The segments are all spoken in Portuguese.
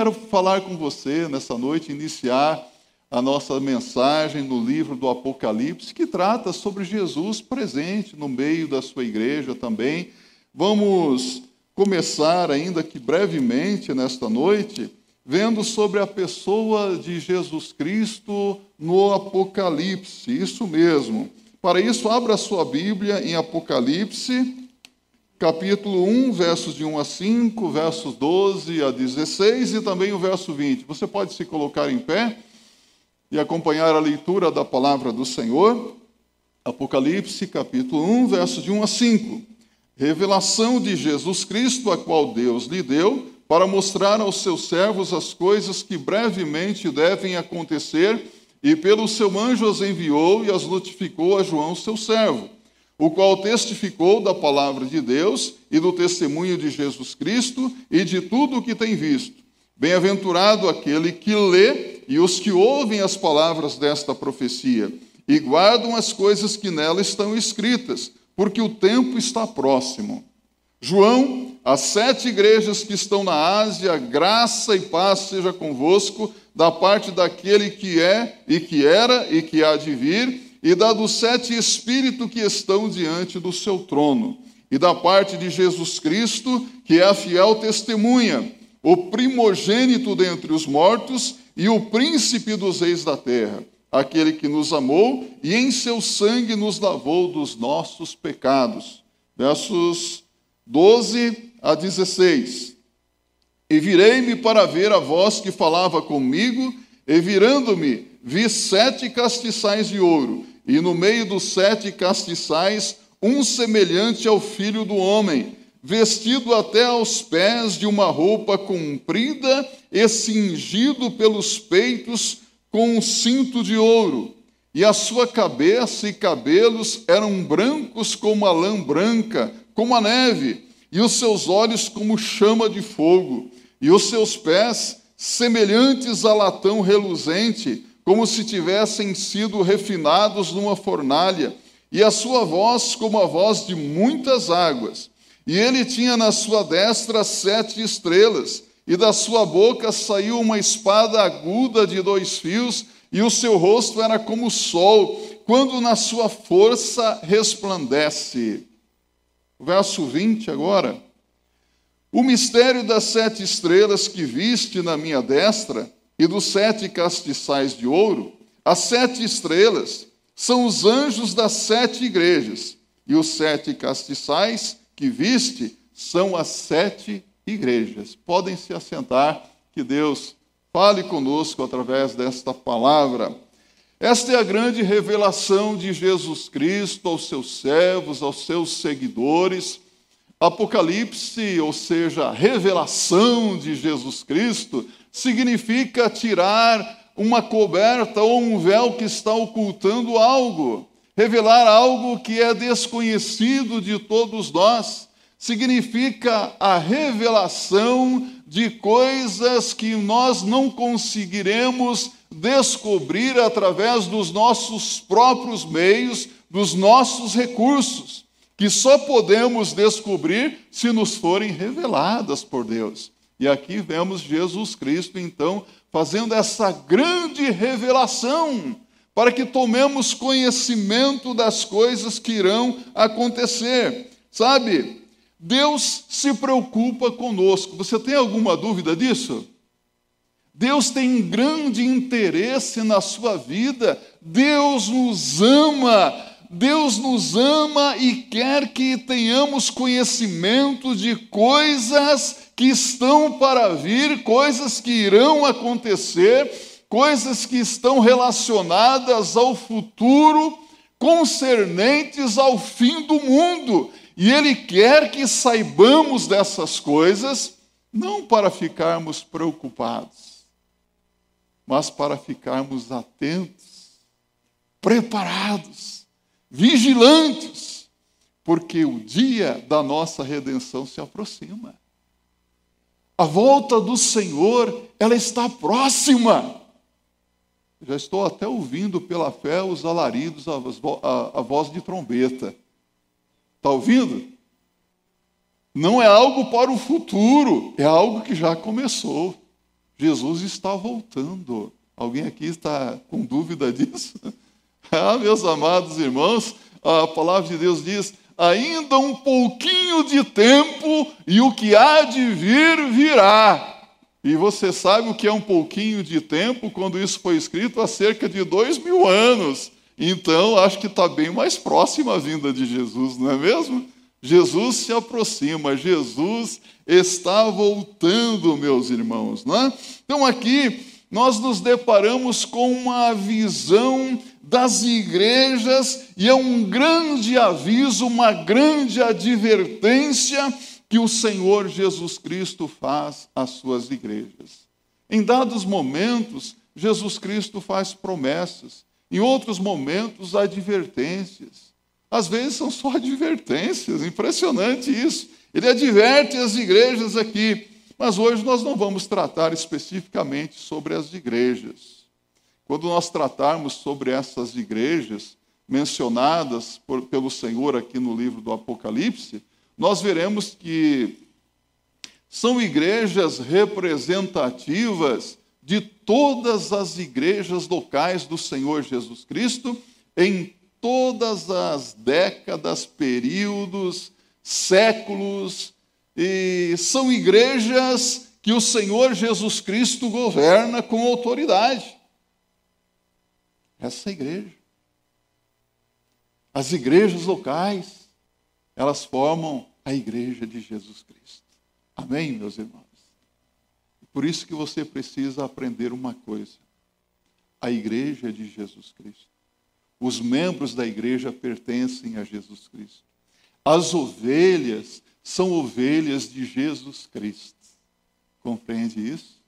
quero falar com você nessa noite, iniciar a nossa mensagem no livro do Apocalipse, que trata sobre Jesus presente no meio da sua igreja também. Vamos começar, ainda que brevemente, nesta noite, vendo sobre a pessoa de Jesus Cristo no Apocalipse. Isso mesmo. Para isso, abra sua Bíblia em Apocalipse, capítulo 1, versos de 1 a 5, versos 12 a 16 e também o verso 20. Você pode se colocar em pé e acompanhar a leitura da palavra do Senhor. Apocalipse, capítulo 1, versos de 1 a 5. Revelação de Jesus Cristo, a qual Deus lhe deu, para mostrar aos seus servos as coisas que brevemente devem acontecer, e pelo seu anjo as enviou e as notificou a João, seu servo o qual testificou da palavra de Deus e do testemunho de Jesus Cristo e de tudo o que tem visto. Bem-aventurado aquele que lê e os que ouvem as palavras desta profecia e guardam as coisas que nela estão escritas, porque o tempo está próximo. João, as sete igrejas que estão na Ásia, graça e paz seja convosco, da parte daquele que é e que era e que há de vir e da dos sete espíritos que estão diante do seu trono, e da parte de Jesus Cristo, que é a fiel testemunha, o primogênito dentre os mortos e o príncipe dos reis da terra, aquele que nos amou e em seu sangue nos lavou dos nossos pecados. Versos 12 a 16. E virei-me para ver a voz que falava comigo, e virando-me, vi sete castiçais de ouro e no meio dos sete castiçais, um semelhante ao filho do homem, vestido até aos pés de uma roupa comprida e cingido pelos peitos com um cinto de ouro. E a sua cabeça e cabelos eram brancos como a lã branca, como a neve, e os seus olhos como chama de fogo, e os seus pés semelhantes a latão reluzente, como se tivessem sido refinados numa fornalha, e a sua voz como a voz de muitas águas. E ele tinha na sua destra sete estrelas, e da sua boca saiu uma espada aguda de dois fios, e o seu rosto era como o sol, quando na sua força resplandece. Verso 20 agora. O mistério das sete estrelas que viste na minha destra e dos sete castiçais de ouro, as sete estrelas são os anjos das sete igrejas, e os sete castiçais que viste são as sete igrejas. Podem se assentar, que Deus fale conosco através desta palavra. Esta é a grande revelação de Jesus Cristo aos seus servos, aos seus seguidores. Apocalipse, ou seja, a revelação de Jesus Cristo, significa tirar uma coberta ou um véu que está ocultando algo, revelar algo que é desconhecido de todos nós. Significa a revelação de coisas que nós não conseguiremos descobrir através dos nossos próprios meios, dos nossos recursos, que só podemos descobrir se nos forem reveladas por Deus. E aqui vemos Jesus Cristo, então, fazendo essa grande revelação, para que tomemos conhecimento das coisas que irão acontecer. Sabe, Deus se preocupa conosco. Você tem alguma dúvida disso? Deus tem grande interesse na sua vida, Deus nos ama, Deus nos ama e quer que tenhamos conhecimento de coisas que estão para vir, coisas que irão acontecer, coisas que estão relacionadas ao futuro, concernentes ao fim do mundo. E Ele quer que saibamos dessas coisas, não para ficarmos preocupados, mas para ficarmos atentos, preparados, vigilantes, porque o dia da nossa redenção se aproxima. A volta do Senhor, ela está próxima. Já estou até ouvindo pela fé os alaridos, a, a, a voz de trombeta. Está ouvindo? Não é algo para o futuro, é algo que já começou. Jesus está voltando. Alguém aqui está com dúvida disso? Ah, meus amados irmãos, a palavra de Deus diz: ainda um pouquinho de tempo e o que há de vir virá. E você sabe o que é um pouquinho de tempo quando isso foi escrito há cerca de dois mil anos. Então, acho que está bem mais próxima a vinda de Jesus, não é mesmo? Jesus se aproxima, Jesus está voltando, meus irmãos. Não é? Então, aqui nós nos deparamos com uma visão das igrejas e é um grande aviso, uma grande advertência que o Senhor Jesus Cristo faz às suas igrejas. Em dados momentos, Jesus Cristo faz promessas, em outros momentos, advertências. Às vezes são só advertências, impressionante isso. Ele adverte as igrejas aqui, mas hoje nós não vamos tratar especificamente sobre as igrejas. Quando nós tratarmos sobre essas igrejas mencionadas por, pelo Senhor aqui no livro do Apocalipse, nós veremos que são igrejas representativas de todas as igrejas locais do Senhor Jesus Cristo em todas as décadas, períodos, séculos, e são igrejas que o Senhor Jesus Cristo governa com autoridade. Essa é igreja. As igrejas locais, elas formam a igreja de Jesus Cristo. Amém, meus irmãos? Por isso que você precisa aprender uma coisa. A igreja é de Jesus Cristo. Os membros da igreja pertencem a Jesus Cristo. As ovelhas são ovelhas de Jesus Cristo. Compreende isso?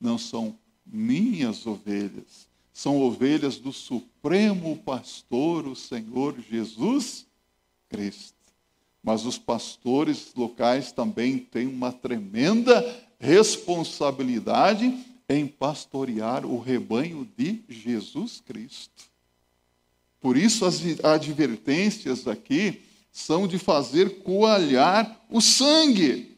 Não são minhas ovelhas, são ovelhas do Supremo Pastor, o Senhor Jesus Cristo. Mas os pastores locais também têm uma tremenda responsabilidade em pastorear o rebanho de Jesus Cristo. Por isso, as advertências aqui são de fazer coalhar o sangue.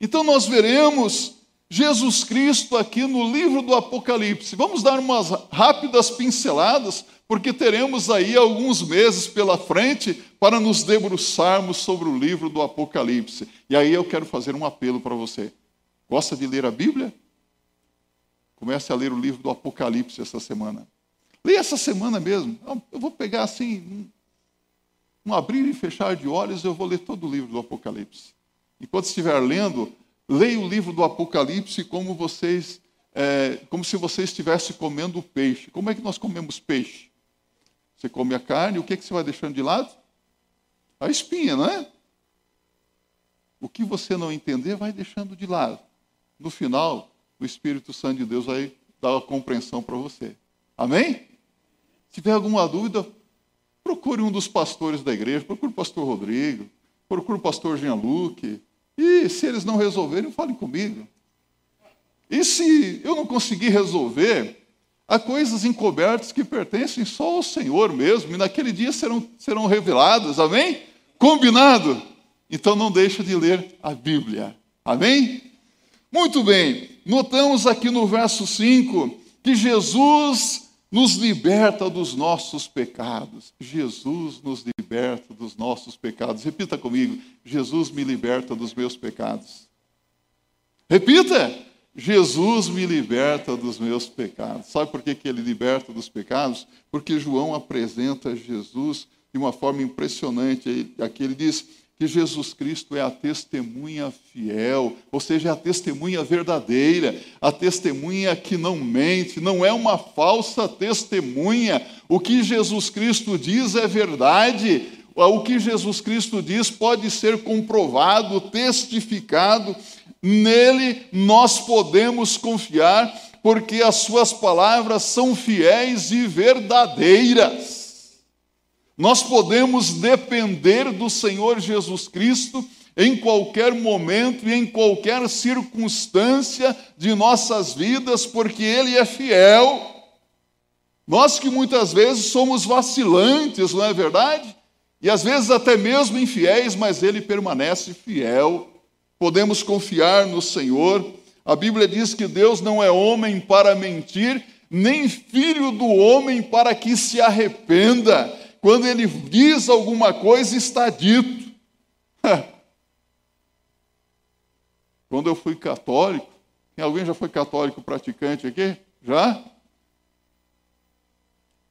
Então, nós veremos Jesus Cristo aqui no livro do Apocalipse. Vamos dar umas rápidas pinceladas, porque teremos aí alguns meses pela frente para nos debruçarmos sobre o livro do Apocalipse. E aí eu quero fazer um apelo para você. Gosta de ler a Bíblia? Comece a ler o livro do Apocalipse essa semana. Leia essa semana mesmo. Eu vou pegar assim, um abrir e fechar de olhos, eu vou ler todo o livro do Apocalipse. Enquanto estiver lendo, leia o livro do Apocalipse como vocês, é, como se você estivesse comendo peixe. Como é que nós comemos peixe? Você come a carne, o que, é que você vai deixando de lado? A espinha, não é? O que você não entender, vai deixando de lado. No final, o Espírito Santo de Deus vai dar a compreensão para você. Amém? Se tiver alguma dúvida, procure um dos pastores da igreja, procure o pastor Rodrigo, procure o pastor Jean-Luc. E se eles não resolverem, falem comigo. E se eu não conseguir resolver, há coisas encobertas que pertencem só ao Senhor mesmo, e naquele dia serão, serão reveladas, amém? Combinado? Então não deixa de ler a Bíblia, amém? Muito bem, notamos aqui no verso 5 que Jesus nos liberta dos nossos pecados. Jesus nos liberta dos nossos pecados. Repita comigo: Jesus me liberta dos meus pecados. Repita: Jesus me liberta dos meus pecados. Sabe por que, que ele liberta dos pecados? Porque João apresenta Jesus de uma forma impressionante. Aqui ele diz: que Jesus Cristo é a testemunha fiel, ou seja, é a testemunha verdadeira, a testemunha que não mente, não é uma falsa testemunha. O que Jesus Cristo diz é verdade, o que Jesus Cristo diz pode ser comprovado, testificado, nele nós podemos confiar, porque as suas palavras são fiéis e verdadeiras. Nós podemos depender do Senhor Jesus Cristo em qualquer momento e em qualquer circunstância de nossas vidas, porque Ele é fiel. Nós que muitas vezes somos vacilantes, não é verdade? E às vezes até mesmo infiéis, mas Ele permanece fiel. Podemos confiar no Senhor. A Bíblia diz que Deus não é homem para mentir, nem filho do homem para que se arrependa. Quando ele diz alguma coisa, está dito. Quando eu fui católico, alguém já foi católico praticante aqui? Já?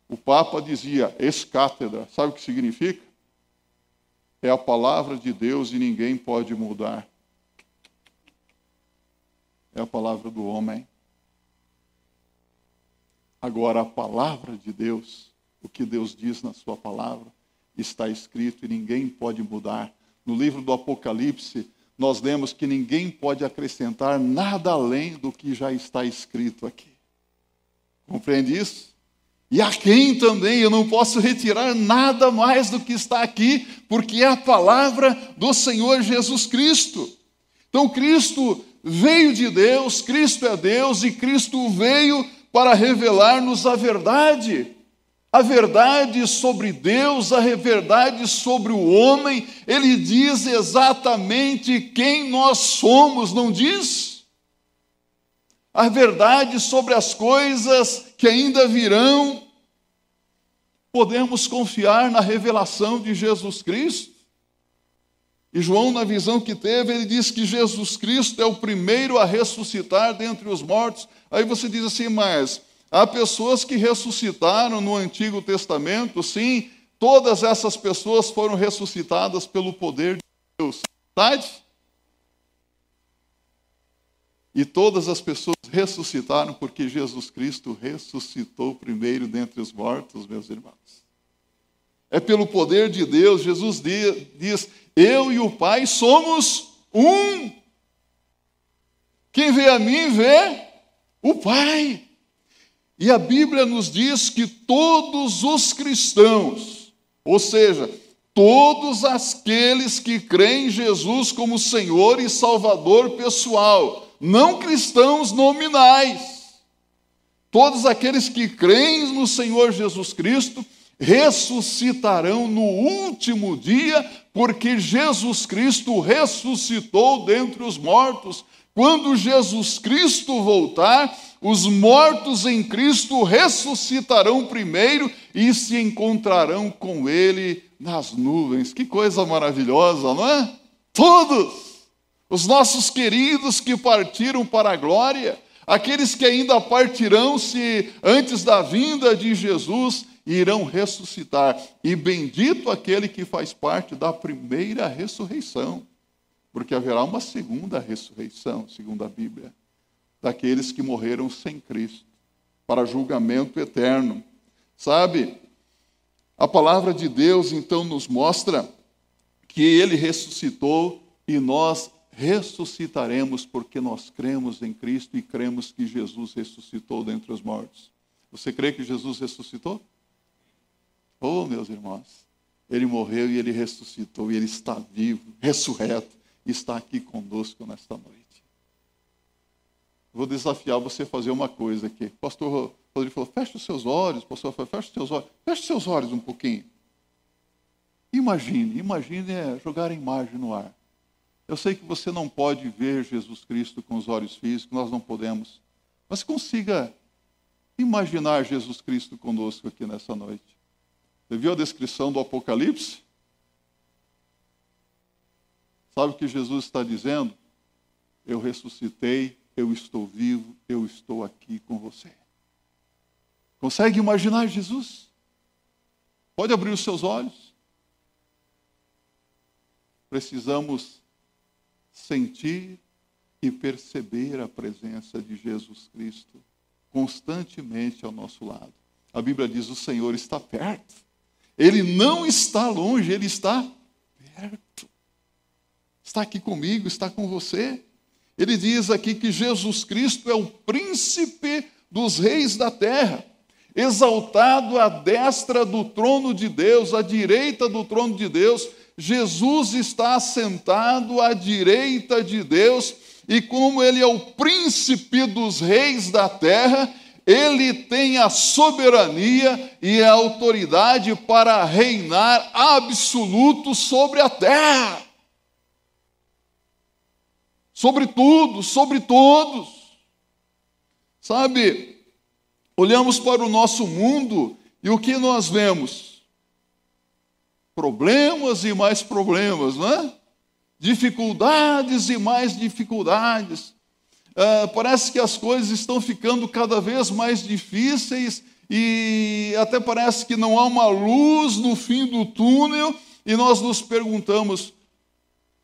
O Papa dizia ex-cátedra, sabe o que significa? É a palavra de Deus e ninguém pode mudar. É a palavra do homem. Agora, a palavra de Deus, o que Deus diz na Sua palavra, está escrito e ninguém pode mudar. No livro do Apocalipse, nós lemos que ninguém pode acrescentar nada além do que já está escrito aqui. Compreende isso? E a quem também eu não posso retirar nada mais do que está aqui, porque é a palavra do Senhor Jesus Cristo. Então, Cristo veio de Deus, Cristo é Deus e Cristo veio para revelar-nos a verdade a verdade sobre Deus, a verdade sobre o homem, ele diz exatamente quem nós somos, não diz? A verdade sobre as coisas que ainda virão, podemos confiar na revelação de Jesus Cristo. E João, na visão que teve, ele diz que Jesus Cristo é o primeiro a ressuscitar dentre os mortos. Aí você diz assim, mas Há pessoas que ressuscitaram no Antigo Testamento, sim, todas essas pessoas foram ressuscitadas pelo poder de Deus. Verdade? E todas as pessoas ressuscitaram porque Jesus Cristo ressuscitou primeiro dentre os mortos, meus irmãos. É pelo poder de Deus, Jesus diz: Eu e o Pai somos um. Quem vê a mim vê o Pai. E a Bíblia nos diz que todos os cristãos, ou seja, todos aqueles que creem em Jesus como Senhor e Salvador pessoal, não cristãos nominais, todos aqueles que creem no Senhor Jesus Cristo, ressuscitarão no último dia, porque Jesus Cristo ressuscitou dentre os mortos. Quando Jesus Cristo voltar, os mortos em Cristo ressuscitarão primeiro e se encontrarão com Ele nas nuvens. Que coisa maravilhosa, não é? Todos! Os nossos queridos que partiram para a glória, aqueles que ainda partirão se antes da vinda de Jesus irão ressuscitar. E bendito aquele que faz parte da primeira ressurreição, porque haverá uma segunda ressurreição, segundo a Bíblia daqueles que morreram sem Cristo, para julgamento eterno. Sabe, a palavra de Deus então nos mostra que ele ressuscitou e nós ressuscitaremos porque nós cremos em Cristo e cremos que Jesus ressuscitou dentre os mortos. Você crê que Jesus ressuscitou? Oh, meus irmãos, ele morreu e ele ressuscitou e ele está vivo, ressurreto, está aqui conosco nesta noite. Vou desafiar você a fazer uma coisa aqui. O pastor Rodrigo falou: feche os seus olhos. O pastor falou: feche os seus olhos. Feche os seus olhos um pouquinho. Imagine, imagine é jogar a imagem no ar. Eu sei que você não pode ver Jesus Cristo com os olhos físicos, nós não podemos. Mas consiga imaginar Jesus Cristo conosco aqui nessa noite. Você viu a descrição do Apocalipse? Sabe o que Jesus está dizendo? Eu ressuscitei eu estou vivo, eu estou aqui com você. Consegue imaginar Jesus? Pode abrir os seus olhos? Precisamos sentir e perceber a presença de Jesus Cristo constantemente ao nosso lado. A Bíblia diz: o Senhor está perto. Ele não está longe, ele está perto. Está aqui comigo, está com você. Ele diz aqui que Jesus Cristo é o príncipe dos reis da terra, exaltado à destra do trono de Deus, à direita do trono de Deus. Jesus está assentado à direita de Deus, e como ele é o príncipe dos reis da terra, ele tem a soberania e a autoridade para reinar absoluto sobre a terra sobre tudo, sobre todos. Sabe, olhamos para o nosso mundo e o que nós vemos? Problemas e mais problemas, não é? Dificuldades e mais dificuldades. Uh, parece que as coisas estão ficando cada vez mais difíceis e até parece que não há uma luz no fim do túnel e nós nos perguntamos: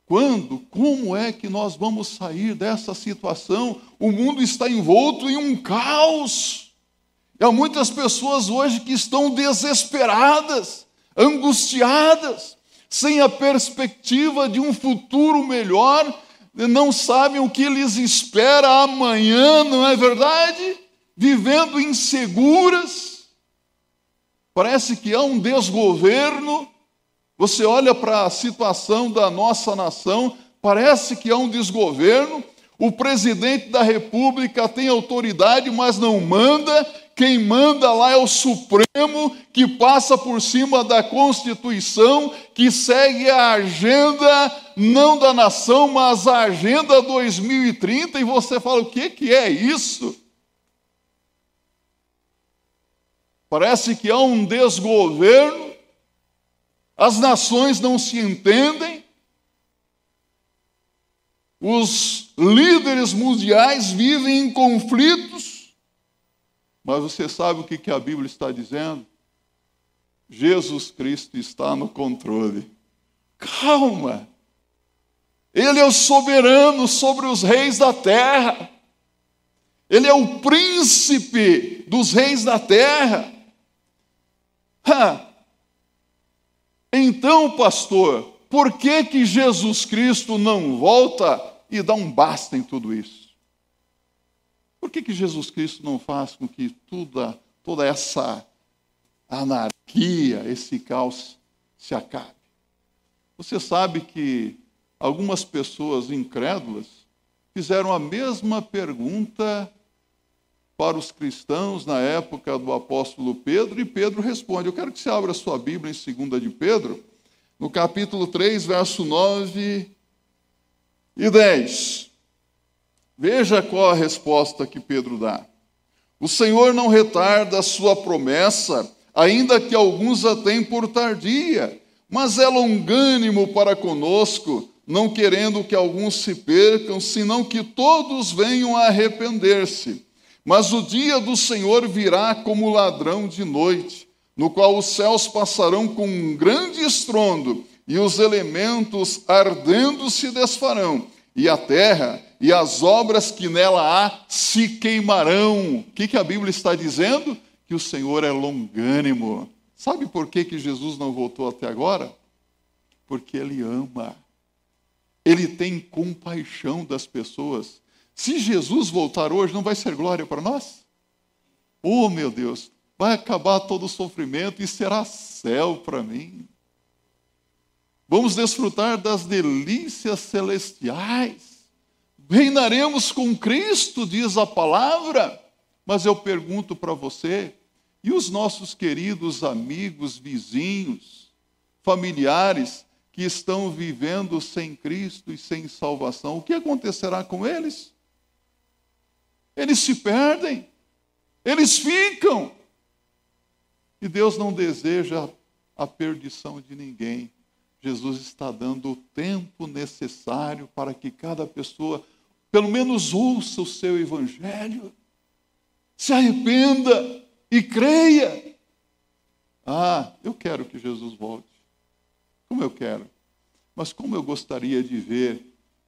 quando, como é que nós vamos sair dessa situação? O mundo está envolto em um caos. E há muitas pessoas hoje que estão desesperadas, angustiadas, sem a perspectiva de um futuro melhor, não sabem o que lhes espera amanhã, não é verdade? Vivendo inseguras. Parece que há um desgoverno. Você olha para a situação da nossa nação, parece que há um desgoverno. O presidente da República tem autoridade, mas não manda, quem manda lá é o Supremo, que passa por cima da Constituição, que segue a agenda, não da nação, mas a agenda 2030, e você fala: o que, que é isso? Parece que há um desgoverno, as nações não se entendem, os líderes mundiais vivem em conflitos, mas você sabe o que, a Bíblia está dizendo? Jesus Cristo está no controle. Calma! Ele é o soberano sobre os reis da terra. Ele é o príncipe dos reis da terra. Ha. Então, pastor, por que que Jesus Cristo não volta e dá um basta em tudo isso? Por que, que Jesus Cristo não faz com que toda, toda essa anarquia, esse caos se acabe? Você sabe que algumas pessoas incrédulas fizeram a mesma pergunta para os cristãos na época do apóstolo Pedro, e Pedro responde. Eu quero que você abra sua Bíblia em 2 de Pedro, no capítulo 3, verso 9 e 10. Veja qual a resposta que Pedro dá. O Senhor não retarda a sua promessa, ainda que alguns a tenham por tardia, mas é longânimo para conosco, não querendo que alguns se percam, senão que todos venham a arrepender-se. Mas o dia do Senhor virá como ladrão de noite, no qual os céus passarão com um grande estrondo, e os elementos ardendo se desfarão, e a terra e as obras que nela há se queimarão. O que, que a Bíblia está dizendo? Que o Senhor é longânimo. Sabe por que, que Jesus não voltou até agora? Porque Ele ama. Ele tem compaixão das pessoas. Se Jesus voltar hoje, não vai ser glória para nós? Oh, meu Deus, vai acabar todo o sofrimento e será céu para mim. Vamos desfrutar das delícias celestiais reinaremos com Cristo, diz a palavra. Mas eu pergunto para você, e os nossos queridos amigos, vizinhos, familiares que estão vivendo sem Cristo e sem salvação, o que acontecerá com eles? Eles se perdem, eles ficam. E Deus não deseja a perdição de ninguém. Jesus está dando o tempo necessário para que cada pessoa pelo menos ouça o seu evangelho, se arrependa e creia. Ah, eu quero que Jesus volte. Como eu quero. Mas como eu gostaria de ver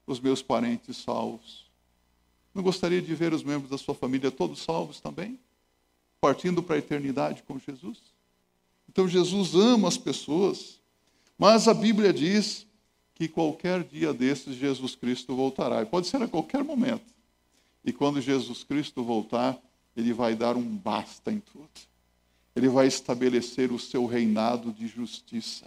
os meus parentes salvos. Não gostaria de ver os membros da sua família todos salvos também? Partindo para a eternidade com Jesus? Então Jesus ama as pessoas, mas a Bíblia diz que qualquer dia desses Jesus Cristo voltará. E pode ser a qualquer momento. E quando Jesus Cristo voltar, ele vai dar um basta em tudo. Ele vai estabelecer o seu reinado de justiça.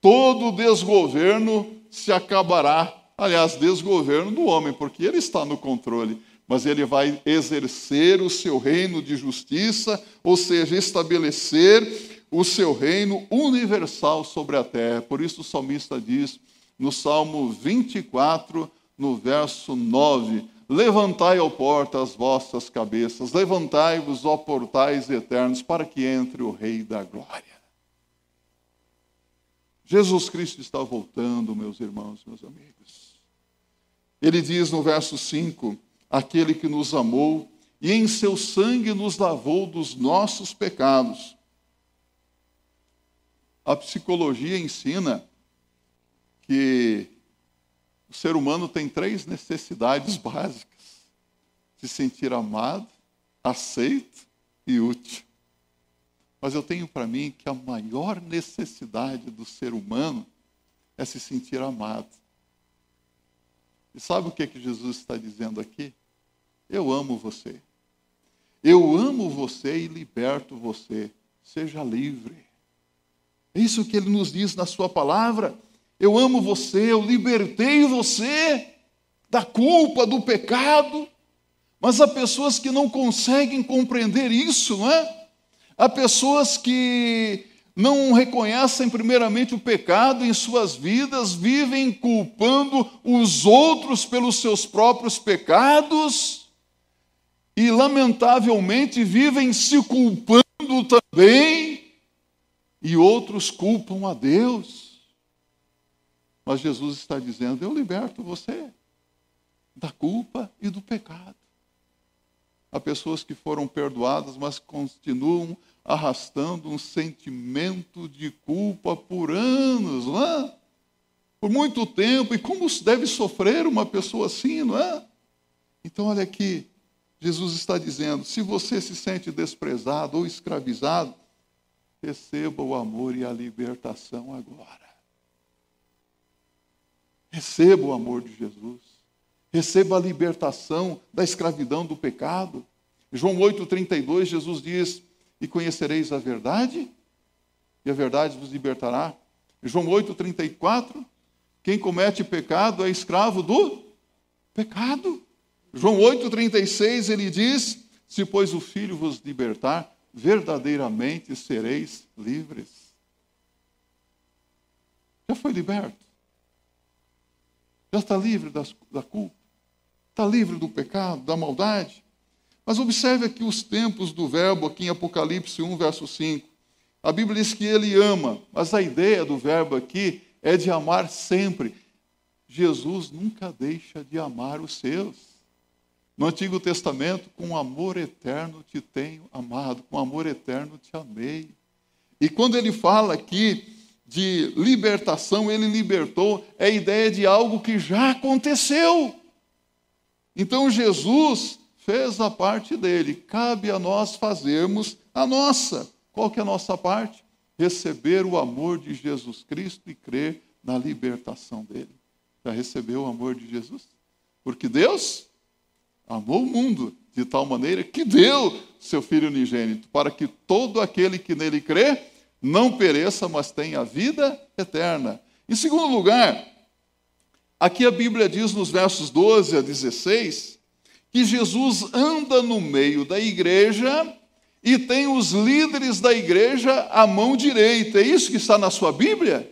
Todo desgoverno se acabará. Aliás, desgoverno do homem, porque ele está no controle. Mas ele vai exercer o seu reino de justiça, ou seja, estabelecer o seu reino universal sobre a terra. Por isso o salmista diz: no Salmo 24, no verso 9: Levantai, ó porta, as vossas cabeças, levantai-vos, ó portais eternos, para que entre o Rei da Glória. Jesus Cristo está voltando, meus irmãos, meus amigos. Ele diz no verso 5: Aquele que nos amou e em seu sangue nos lavou dos nossos pecados. A psicologia ensina que o ser humano tem três necessidades básicas: se sentir amado, aceito e útil. Mas eu tenho para mim que a maior necessidade do ser humano é se sentir amado. E sabe o que, que Jesus está dizendo aqui? Eu amo você. Eu amo você e liberto você. Seja livre. É isso que ele nos diz na sua palavra. Eu amo você, eu libertei você da culpa, do pecado. Mas há pessoas que não conseguem compreender isso, não é? Há pessoas que não reconhecem primeiramente o pecado em suas vidas, vivem culpando os outros pelos seus próprios pecados e, lamentavelmente, vivem se culpando também e outros culpam a Deus. Mas Jesus está dizendo: Eu liberto você da culpa e do pecado. Há pessoas que foram perdoadas, mas continuam arrastando um sentimento de culpa por anos, não é? Por muito tempo. E como deve sofrer uma pessoa assim, não é? Então, olha aqui, Jesus está dizendo: se você se sente desprezado ou escravizado, receba o amor e a libertação agora. Receba o amor de Jesus. Receba a libertação da escravidão do pecado. João 8,32, Jesus diz: e conhecereis a verdade, e a verdade vos libertará. João 8,34, quem comete pecado é escravo do pecado. João 8,36 ele diz: Se, pois, o Filho vos libertar, verdadeiramente sereis livres. Já foi liberto? Já está livre das, da culpa? Está livre do pecado, da maldade? Mas observe aqui os tempos do verbo, aqui em Apocalipse 1, verso 5. A Bíblia diz que ele ama, mas a ideia do verbo aqui é de amar sempre. Jesus nunca deixa de amar os seus. No Antigo Testamento, com amor eterno te tenho amado, com amor eterno te amei. E quando ele fala aqui de libertação, ele libertou, é a ideia de algo que já aconteceu. Então Jesus fez a parte dele, cabe a nós fazermos a nossa. Qual que é a nossa parte? Receber o amor de Jesus Cristo e crer na libertação dele. Já recebeu o amor de Jesus? Porque Deus amou o mundo de tal maneira que deu seu Filho unigênito, para que todo aquele que nele crê não pereça, mas tenha vida eterna. Em segundo lugar, aqui a Bíblia diz nos versos 12 a 16 que Jesus anda no meio da igreja e tem os líderes da igreja à mão direita. É isso que está na sua Bíblia?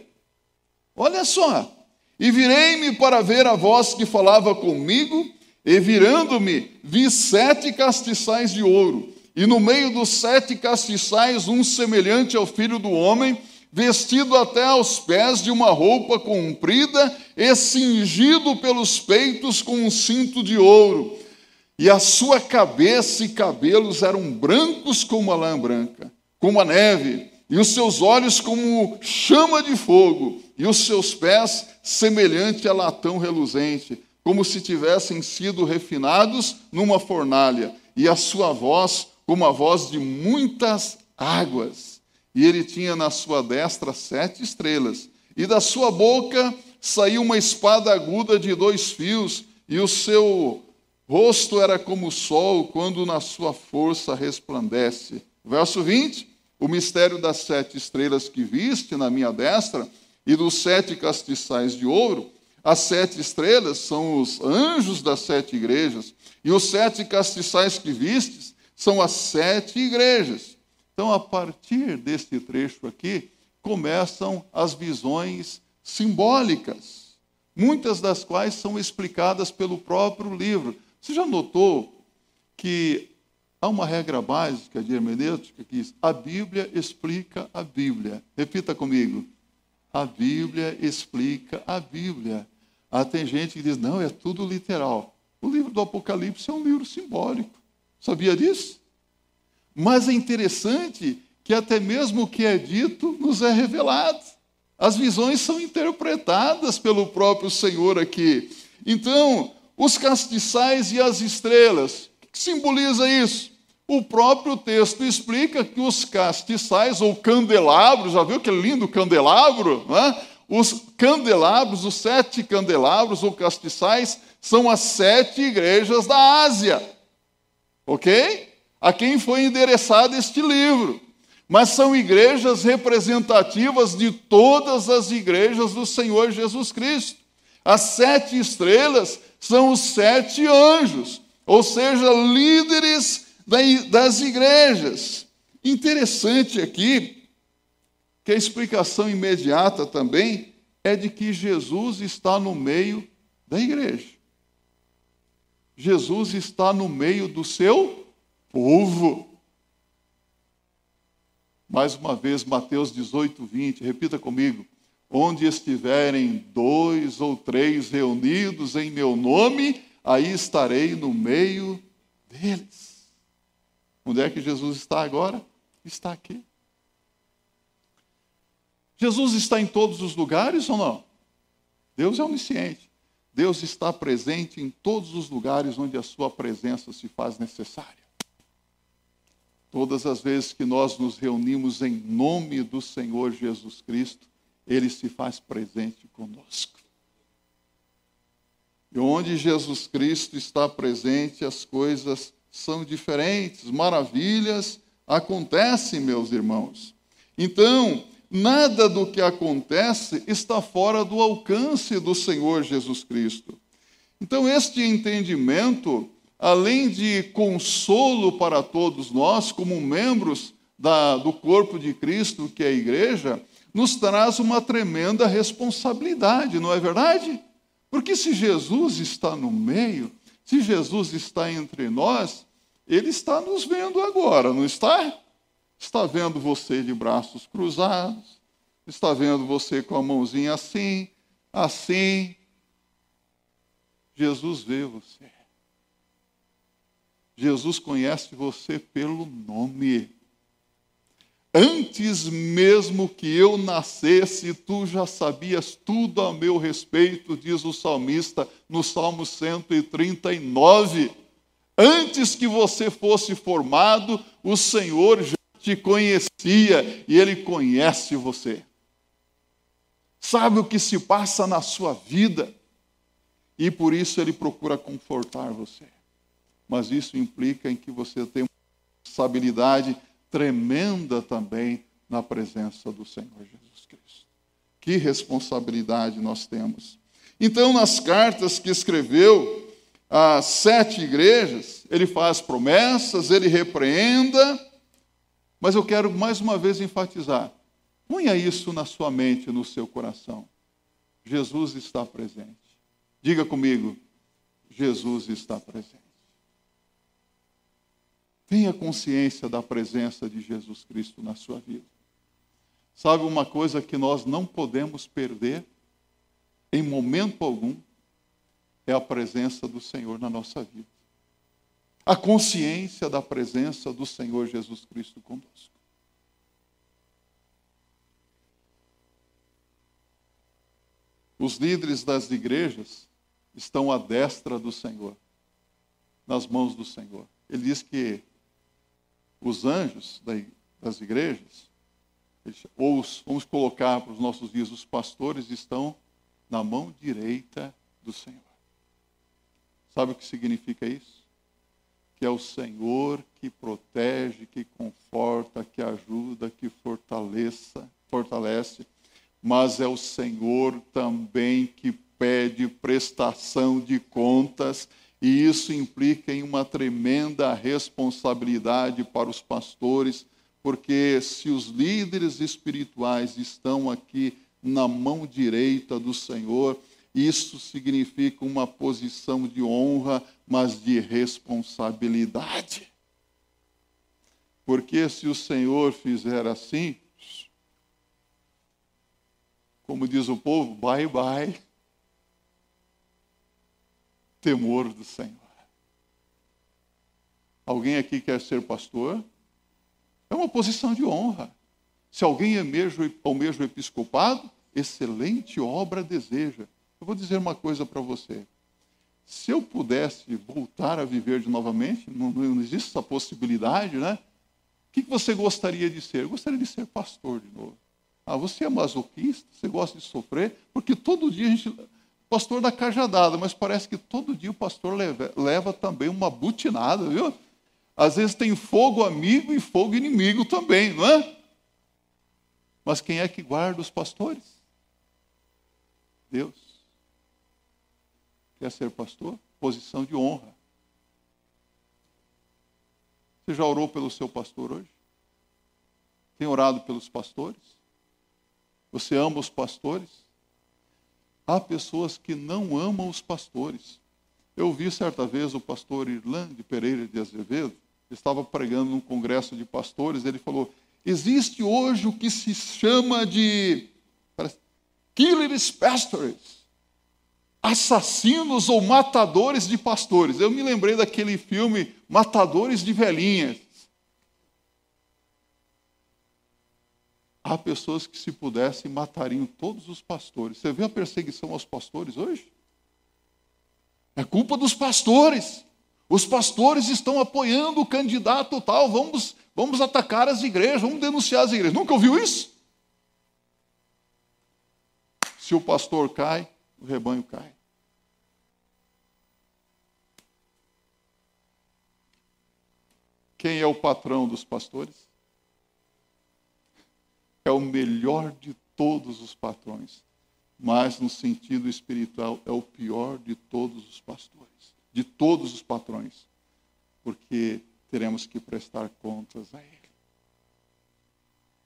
Olha só. E virei-me para ver a voz que falava comigo, e virando-me, vi sete castiçais de ouro, e no meio dos sete castiçais um semelhante ao filho do homem, vestido até aos pés de uma roupa comprida e cingido pelos peitos com um cinto de ouro e a sua cabeça e cabelos eram brancos como a lã branca, como a neve, e os seus olhos como chama de fogo, e os seus pés semelhante a latão reluzente, como se tivessem sido refinados numa fornalha, e a sua voz como a voz de muitas águas. E ele tinha na sua destra sete estrelas, e da sua boca saiu uma espada aguda de dois fios, e o seu rosto era como o sol quando na sua força resplandece. Verso 20: O mistério das sete estrelas que viste na minha destra e dos sete castiçais de ouro. As sete estrelas são os anjos das sete igrejas, e os sete castiçais que vistes são as sete igrejas. Então, a partir deste trecho aqui, começam as visões simbólicas. muitas das quais são explicadas pelo próprio livro. Você já notou que há uma regra básica de hermenêutica que diz: a Bíblia explica a Bíblia. Repita comigo. A Bíblia explica a Bíblia. Ah, tem gente que diz: não, é tudo literal. O livro do Apocalipse é um livro simbólico. Sabia disso? Mas é interessante que até mesmo o que é dito nos é revelado. As visões são interpretadas pelo próprio Senhor aqui. Então, os castiçais e as estrelas, o que simboliza isso? O próprio texto explica que os castiçais ou candelabros, já viu que lindo candelabro? Né? Os candelabros, os sete candelabros ou castiçais, são as sete igrejas da Ásia. Ok? A quem foi endereçado este livro. Mas são igrejas representativas de todas as igrejas do Senhor Jesus Cristo. As sete estrelas são os sete anjos, ou seja, líderes das igrejas. Interessante aqui que a explicação imediata também é de que Jesus está no meio da igreja. Jesus está no meio do seu povo. Mais uma vez, Mateus 18, 20, repita comigo. Onde estiverem dois ou três reunidos em meu nome, aí estarei no meio deles. Onde é que Jesus está agora? Está aqui. Jesus está em todos os lugares ou não? Deus é onisciente. Deus está presente em todos os lugares onde a sua presença se faz necessária. Todas as vezes que nós nos reunimos em nome do Senhor Jesus Cristo, ele se faz presente conosco. E onde Jesus Cristo está presente, as coisas são diferentes, maravilhas acontecem, meus irmãos. Então, Nada do que acontece está fora do alcance do Senhor Jesus Cristo. Então, este entendimento, além de consolo para todos nós, como membros da, do corpo de Cristo, que é a igreja, nos traz uma tremenda responsabilidade, não é verdade? Porque se Jesus está no meio, se Jesus está entre nós, ele está nos vendo agora, não está? está vendo você de braços cruzados, está vendo você com a mãozinha assim, assim. Jesus vê você. Jesus conhece você pelo nome. Antes mesmo que eu nascesse, tu já sabias tudo a meu respeito, diz o salmista no Salmo 139. Antes que você fosse formado, o Senhor já te conhecia e ele conhece você. Sabe o que se passa na sua vida e por isso ele procura confortar você. Mas isso implica em que você tem uma responsabilidade tremenda também na presença do Senhor Jesus Cristo. Que responsabilidade nós temos. Então, nas cartas que escreveu às sete igrejas, ele faz promessas, ele repreenda, mas eu quero mais uma vez enfatizar: ponha isso na sua mente, no seu coração. Jesus está presente. Diga comigo: Jesus está presente. Tenha consciência da presença de Jesus Cristo na sua vida. Sabe uma coisa que nós não podemos perder, em momento algum, é a presença do Senhor na nossa vida a consciência da presença do Senhor Jesus Cristo conosco. Os líderes das igrejas estão à destra do Senhor, nas mãos do Senhor. Ele diz que os anjos das igrejas, ou os, vamos colocar para os nossos dias, os pastores estão na mão direita do Senhor. Sabe o que significa isso? que é o Senhor que protege, que conforta, que ajuda, que fortaleça, fortalece, mas é o Senhor também que pede prestação de contas, e isso implica em uma tremenda responsabilidade para os pastores, porque se os líderes espirituais estão aqui na mão direita do Senhor, Isso significa uma posição de honra, mas de responsabilidade. Porque se o Senhor fizer assim, como diz o povo, bye bye, temor do Senhor. Alguém aqui quer ser pastor? É uma posição de honra. Se alguém é mesmo, ou mesmo episcopado, excelente obra deseja. Eu vou dizer uma coisa para você. Se eu pudesse voltar a viver de novamente, não, não existe essa possibilidade, né? O que você gostaria de ser? Eu gostaria de ser pastor de novo. Ah, você é masoquista? Você gosta de sofrer? Porque todo dia a gente. Pastor da cajadada, mas parece que todo dia o pastor leva, leva também uma butinada, viu? Às vezes tem fogo amigo e fogo inimigo também, não é? Mas quem é que guarda os pastores? Deus. Quer ser pastor? Posição de honra. Você já orou pelo seu pastor hoje? Tem orado pelos pastores? Você ama os pastores? Há pessoas que não amam os pastores. Eu vi certa vez o pastor Irlande Pereira de Azevedo, estava pregando num congresso de pastores, ele falou: existe hoje o que se chama de killers pastors, assassinos ou matadores de pastores. Eu me lembrei daquele filme Matadores de Velhinhas. Há pessoas que, se pudessem, matariam todos os pastores. Você vê a perseguição aos pastores hoje? É culpa dos pastores. Os pastores estão apoiando o candidato tal, vamos, vamos atacar as igrejas, vamos denunciar as igrejas. Nunca ouviu isso? Se o pastor cai, o rebanho cai. Quem é o patrão dos pastores? É o melhor de todos os patrões, mas no sentido espiritual é o pior de todos os pastores de todos os patrões, porque teremos que prestar contas a Ele.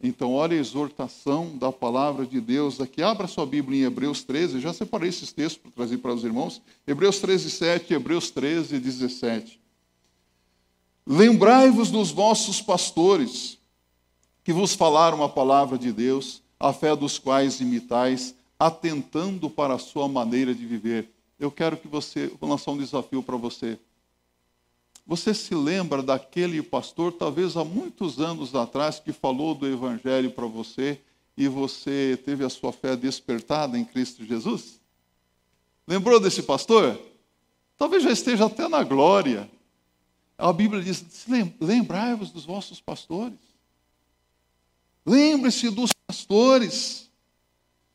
Então, olha a exortação da palavra de Deus aqui. Abra sua Bíblia em Hebreus 13. Já separei esses textos para trazer para os irmãos. Hebreus 13, 7, Hebreus 13, 17. Lembrai-vos dos vossos pastores, que vos falaram a palavra de Deus, a fé dos quais imitais, atentando para a sua maneira de viver eu quero que você, vou lançar um desafio para você. Você se lembra daquele pastor, talvez há muitos anos atrás, que falou do Evangelho para você e você teve a sua fé despertada em Cristo Jesus? Lembrou desse pastor? Talvez já esteja até na glória. A Bíblia diz: lembrai-vos dos vossos pastores. Lembre-se dos pastores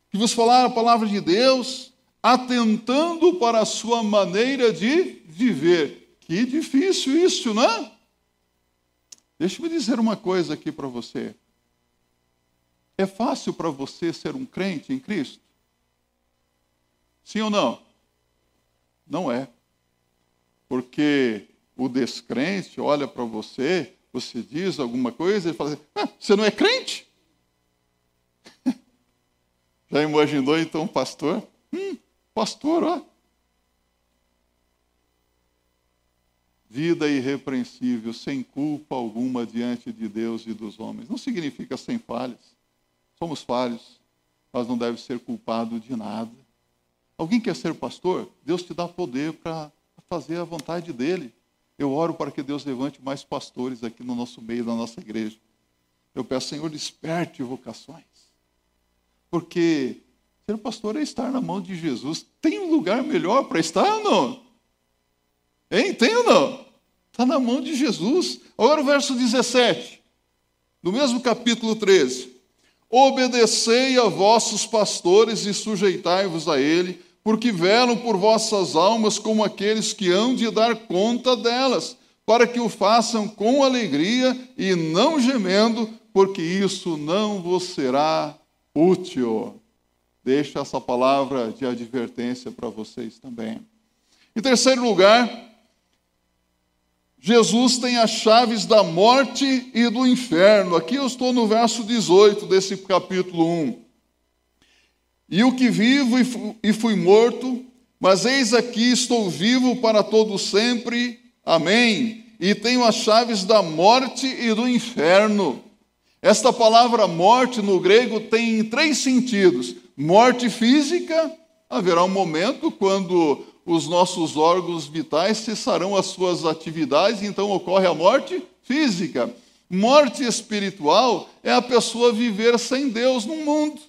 que vos falaram a palavra de Deus, atentando para a sua maneira de viver. Que difícil isso, não é? Deixa-me dizer uma coisa aqui para você. É fácil para você ser um crente em Cristo? Sim ou não? Não é. Porque o descrente olha para você, você diz alguma coisa e fala assim: ah, você não é crente? Já imaginou então, pastor? Hum, Pastor, ó. Vida irrepreensível, sem culpa alguma diante de Deus e dos homens. Não significa sem falhas. Somos falhos, mas não deve ser culpado de nada. Alguém quer ser pastor? Deus te dá poder para fazer a vontade dele. Eu oro para que Deus levante mais pastores aqui no nosso meio, na nossa igreja. Eu peço, Senhor, desperte vocações. Porque Ser pastor é estar na mão de Jesus. Tem um lugar melhor para estar ou não? Hein? Tem ou não? Está na mão de Jesus. Agora o verso 17, no mesmo capítulo 13. Obedecei a vossos pastores e sujeitai-vos a ele, porque velam por vossas almas como aqueles que hão de dar conta delas, para que o façam com alegria e não gemendo, porque isso não vos será útil. Deixo essa palavra de advertência para vocês também. Em terceiro lugar, Jesus tem as chaves da morte e do inferno. Aqui eu estou no verso 18 desse capítulo 1. E o que vivo e fui morto, mas eis aqui estou vivo para todo sempre. Amém. E tenho as chaves da morte e do inferno. Esta palavra morte no grego tem três sentidos: morte física, haverá um momento quando os nossos órgãos vitais cessarão as suas atividades, então ocorre a morte física. Morte espiritual é a pessoa viver sem Deus no mundo.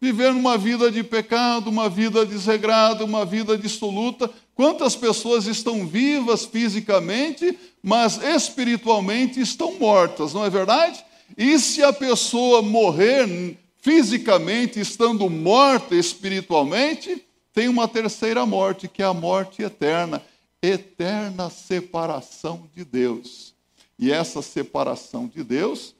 Viver numa vida de pecado, uma vida desregrada, uma vida dissoluta. Quantas pessoas estão vivas fisicamente, mas espiritualmente estão mortas, não é verdade? E se a pessoa morrer fisicamente, estando morta espiritualmente, tem uma terceira morte, que é a morte eterna eterna separação de Deus. E essa separação de Deus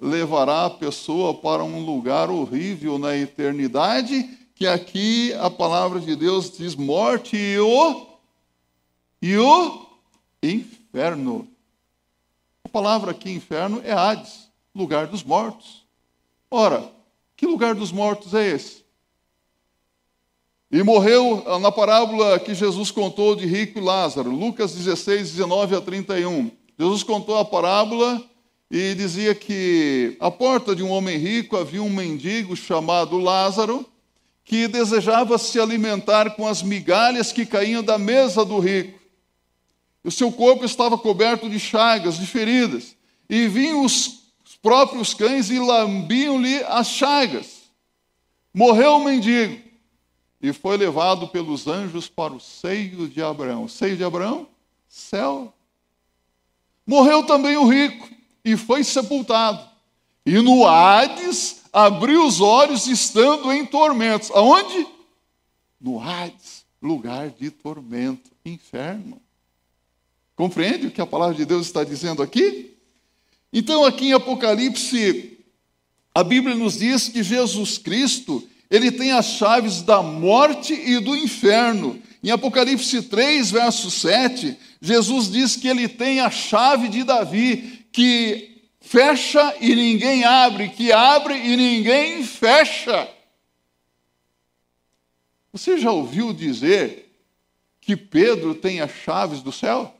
levará a pessoa para um lugar horrível na eternidade, que aqui a palavra de Deus diz morte e o e o inferno. A palavra aqui inferno é Hades lugar dos mortos. Ora, que lugar dos mortos é esse? E morreu ah, na parábola que Jesus contou de rico e Lázaro, Lucas 16, 19 a 31. Jesus contou a parábola e dizia que à porta de um homem rico havia um mendigo chamado Lázaro, que desejava se alimentar com as migalhas que caíam da mesa do rico. O seu corpo estava coberto de chagas, de feridas, e vinham os próprios cães e lambiam-lhe as chagas. Morreu o mendigo e foi levado pelos anjos para o seio de Abraão. seio de Abraão? Céu. Morreu também o rico e foi sepultado. E no Hades abriu os olhos estando em tormentos. Aonde? No Hades, lugar de tormento, inferno. Compreende o que a palavra de Deus está dizendo aqui? Então, aqui em Apocalipse, a Bíblia nos diz que Jesus Cristo, ele tem as chaves da morte e do inferno. Em Apocalipse 3, verso 7, Jesus diz que ele tem a chave de Davi, que fecha e ninguém abre, que abre e ninguém fecha. Você já ouviu dizer que Pedro tem as chaves do céu?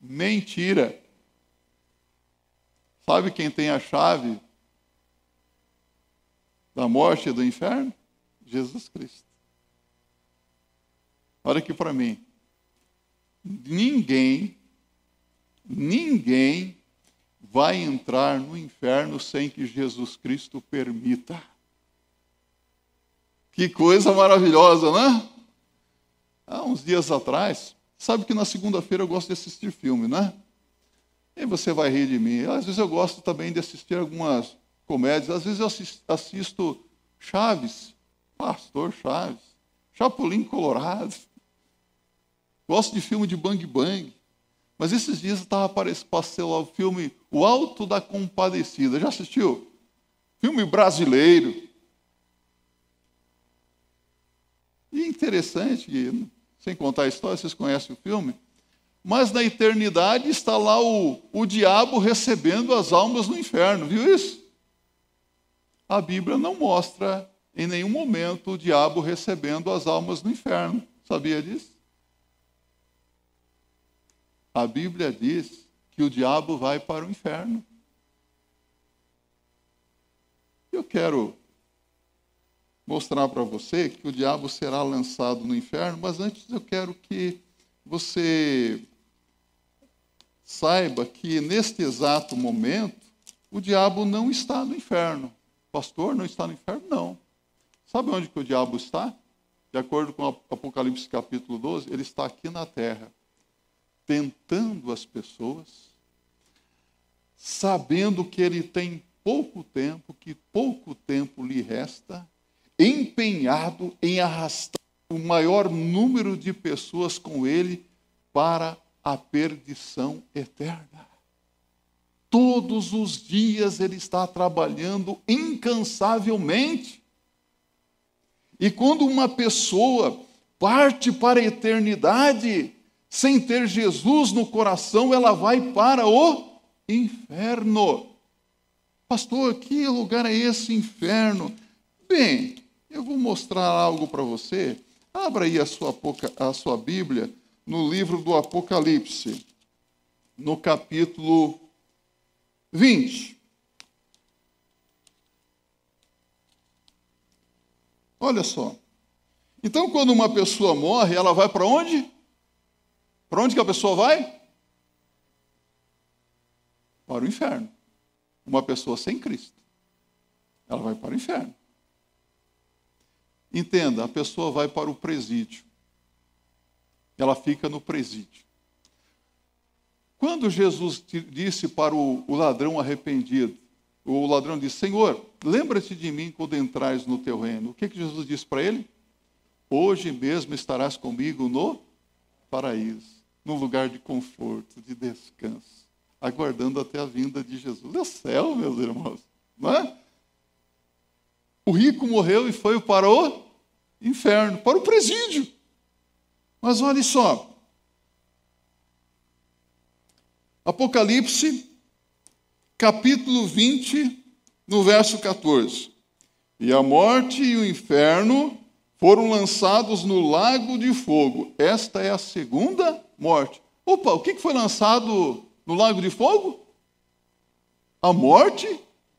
Mentira. Sabe quem tem a chave da morte e do inferno? Jesus Cristo. Olha aqui para mim. Ninguém, ninguém vai entrar no inferno sem que Jesus Cristo permita. Que coisa maravilhosa, né? Há uns dias atrás, sabe que na segunda-feira eu gosto de assistir filme, né? E você vai rir de mim. Às vezes eu gosto também de assistir algumas comédias. Às vezes eu assisto Chaves, Pastor Chaves, Chapolin Colorado. Gosto de filme de Bang Bang. Mas esses dias estava passando lá o filme O Alto da Compadecida. Já assistiu? Filme brasileiro. E interessante, sem contar a história, vocês conhecem o filme? mas na eternidade está lá o, o diabo recebendo as almas no inferno, viu isso? A Bíblia não mostra em nenhum momento o diabo recebendo as almas no inferno, sabia disso? A Bíblia diz que o diabo vai para o inferno. Eu quero mostrar para você que o diabo será lançado no inferno, mas antes eu quero que você saiba que neste exato momento o diabo não está no inferno. Pastor, não está no inferno? Não. Sabe onde que o diabo está? De acordo com Apocalipse capítulo 12, ele está aqui na terra, tentando as pessoas, sabendo que ele tem pouco tempo, que pouco tempo lhe resta, empenhado em arrastar o maior número de pessoas com ele para a perdição eterna. Todos os dias ele está trabalhando incansavelmente. E quando uma pessoa parte para a eternidade sem ter Jesus no coração, ela vai para o inferno. Pastor, que lugar é esse inferno? Bem, eu vou mostrar algo para você. Abra aí a sua, a sua Bíblia no livro do Apocalipse, no capítulo 20. Olha só. Então, quando uma pessoa morre, ela vai para onde? Para onde que a pessoa vai? Para o inferno. Uma pessoa sem Cristo. Ela vai para o inferno. Entenda, a pessoa vai para o presídio. Ela fica no presídio. Quando Jesus disse para o, ladrão arrependido, o ladrão disse: Senhor, lembra-te de mim quando entrares no teu reino. O que, que Jesus disse para ele? Hoje mesmo estarás comigo no paraíso, num lugar de conforto, de descanso, aguardando até a vinda de Jesus. É o céu, meus irmãos, não é? O rico morreu e foi para o inferno, para o presídio. Mas olhe só. Apocalipse, capítulo 20, no verso 14. E a morte e o inferno foram lançados no lago de fogo. Esta é a segunda morte. Opa, o que foi lançado no lago de fogo? A morte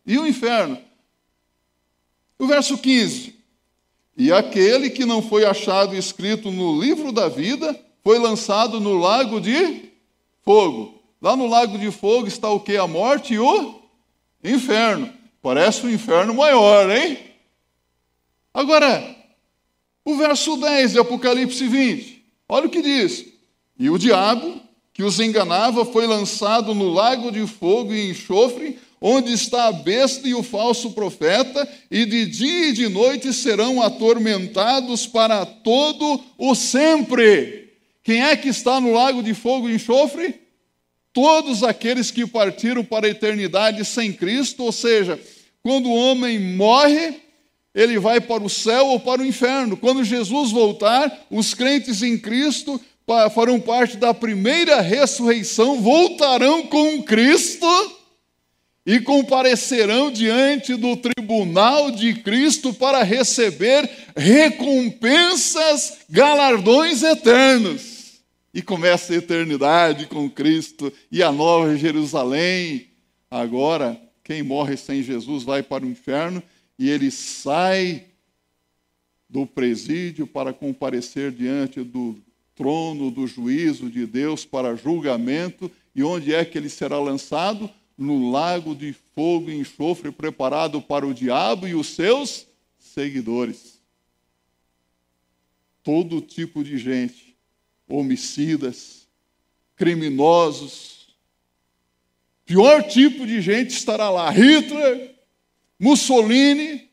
e o inferno. O verso 15: E aquele que não foi achado escrito no livro da vida foi lançado no lago de fogo. Lá no lago de fogo está o que? A morte e o inferno. Parece um inferno maior, hein? Agora, o verso 10 de Apocalipse 20, olha o que diz: E o diabo que os enganava foi lançado no lago de fogo e enxofre, onde está a besta e o falso profeta, e de dia e de noite serão atormentados para todo o sempre. Quem é que está no lago de fogo e enxofre? Todos aqueles que partiram para a eternidade sem Cristo, ou seja, quando o homem morre, ele vai para o céu ou para o inferno. Quando Jesus voltar, os crentes em Cristo farão parte da primeira ressurreição, voltarão com Cristo e comparecerão diante do tribunal de Cristo para receber recompensas, galardões eternos. E começa a eternidade com Cristo e a nova Jerusalém. Agora, quem morre sem Jesus vai para o inferno e ele sai do presídio para comparecer diante do trono do juízo de Deus para julgamento. E onde é que ele será lançado? no lago de fogo e enxofre preparado para o diabo e os seus seguidores. Todo tipo de gente, homicidas, criminosos, pior tipo de gente estará lá. Hitler, Mussolini,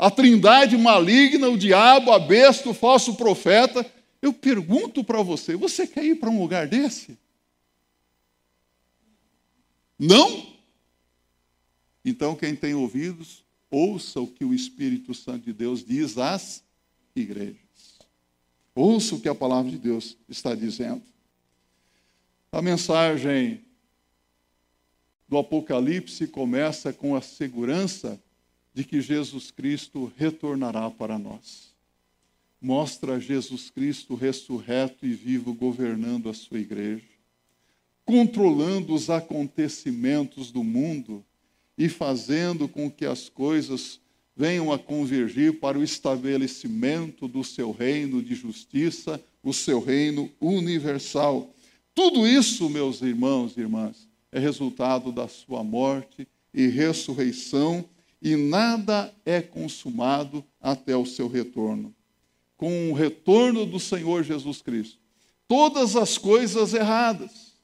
a trindade maligna, o diabo, a besta, o falso profeta. Eu pergunto para você: você quer ir para um lugar desse? Não? Então, quem tem ouvidos, ouça o que o Espírito Santo de Deus diz às igrejas. Ouça o que a palavra de Deus está dizendo. A mensagem do Apocalipse começa com a segurança de que Jesus Cristo retornará para nós. Mostra Jesus Cristo ressurreto e vivo governando a sua igreja controlando os acontecimentos do mundo e fazendo com que as coisas venham a convergir para o estabelecimento do seu reino de justiça, o seu reino universal. Tudo isso, meus irmãos e irmãs, é resultado da sua morte e ressurreição, e nada é consumado até o seu retorno. Com o retorno do Senhor Jesus Cristo, todas as coisas erradas,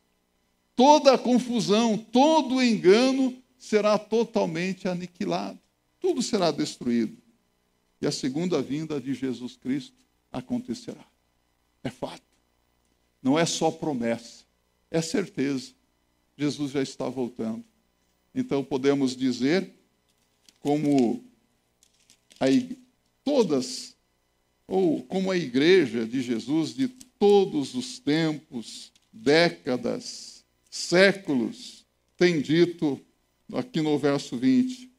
toda a confusão, todo o engano será totalmente aniquilado. Tudo será destruído. E a segunda vinda de Jesus Cristo acontecerá. É fato. Não é só promessa, é certeza. Jesus já está voltando. Então podemos dizer, como a, todas, ou como a igreja de Jesus de todos os tempos, décadas, séculos, tem dito aqui no verso 20: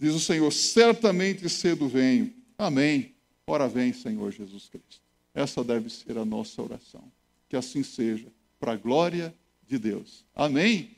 Diz o Senhor: certamente cedo venho. Amém. Ora vem, Senhor Jesus Cristo. Essa deve ser a nossa oração. Que assim seja, para a glória de Deus. Amém.